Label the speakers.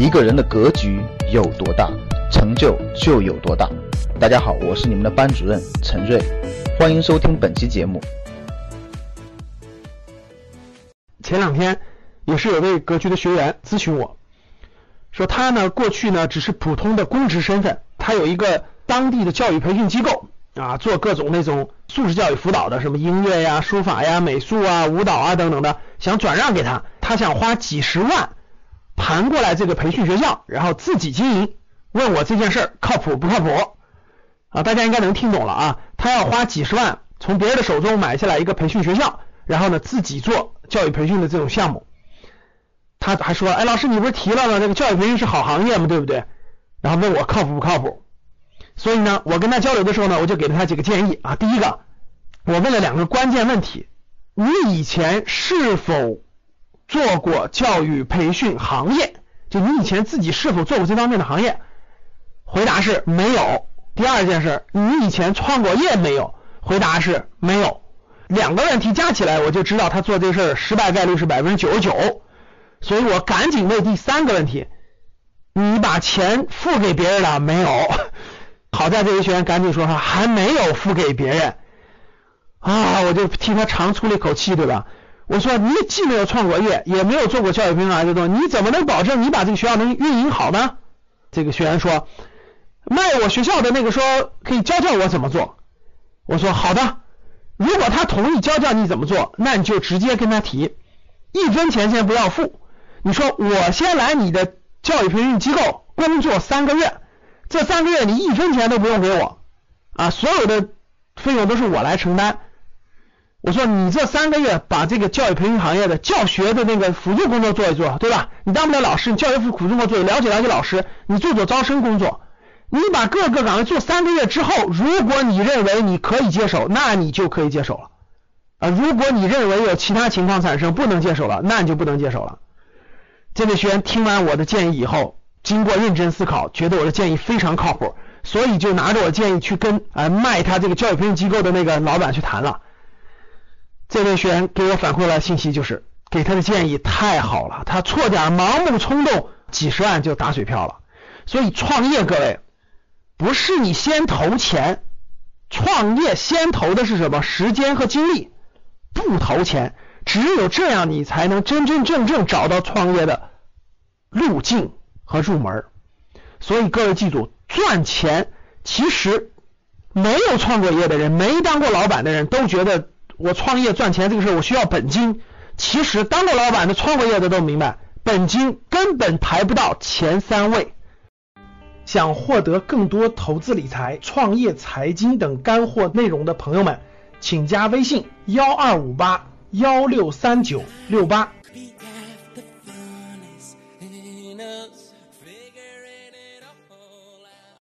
Speaker 1: 一个人的格局有多大，成就就有多大。大家好，我是你们的班主任陈瑞，欢迎收听本期节目。
Speaker 2: 前两天也是有位格局的学员咨询我，说他呢过去呢只是普通的公职身份，他有一个当地的教育培训机构啊，做各种那种素质教育辅导的，什么音乐呀、书法呀、美术啊、舞蹈啊等等的，想转让给他，他想花几十万盘过来这个培训学校，然后自己经营，问我这件事儿靠谱不靠谱啊？大家应该能听懂了啊，他要花几十万从别人的手中买下来一个培训学校，然后呢自己做教育培训的这种项目。他还说，哎，老师你不是提了吗？这个教育培训是好行业嘛，对不对？然后问我靠谱不靠谱？所以呢，我跟他交流的时候呢，我就给了他几个建议啊。第一个，我问了两个关键问题：你以前是否做过教育培训行业？就你以前自己是否做过这方面的行业？回答是没有。第二件事，你以前创过业没有？回答是没有。两个问题加起来，我就知道他做这事儿失败概率是百分之九十九。所以我赶紧问第三个问题：你把钱付给别人了没有？好在这位学员赶紧说哈，还没有付给别人啊，我就替他长出了一口气，对吧？我说你既没有创过业，也没有做过教育培训这种，你怎么能保证你把这个学校能运营好呢？这个学员说，卖我学校的那个说可以教教我怎么做。我说好的，如果他同意教教你怎么做，那你就直接跟他提，一分钱先不要付。你说我先来你的教育培训机构工作三个月，这三个月你一分钱都不用给我啊，所有的费用都是我来承担。我说你这三个月把这个教育培训行业的教学的那个辅助工作做一做，对吧？你当不了老师，你教育辅助工作做，了解了解老师，你做做招生工作，你把各个岗位做三个月之后，如果你认为你可以接手，那你就可以接手了啊。如果你认为有其他情况产生不能接手了，那你就不能接手了。这位学员听完我的建议以后，经过认真思考，觉得我的建议非常靠谱，所以就拿着我建议去跟呃卖他这个教育培训机构的那个老板去谈了。这位学员给我反馈了信息，就是给他的建议太好了，他错点盲目冲动，几十万就打水漂了。所以创业，各位不是你先投钱，创业先投的是什么？时间和精力，不投钱。只有这样，你才能真真正正找到创业的路径和入门。所以各位记住，赚钱其实没有创过业的人，没当过老板的人都觉得我创业赚钱这个事儿我需要本金。其实当过老板的、创过业的都明白，本金根本排不到前三位。想获得更多投资理财、创业财经等干货内容的朋友们，请加微信幺二五八。幺六三九六八。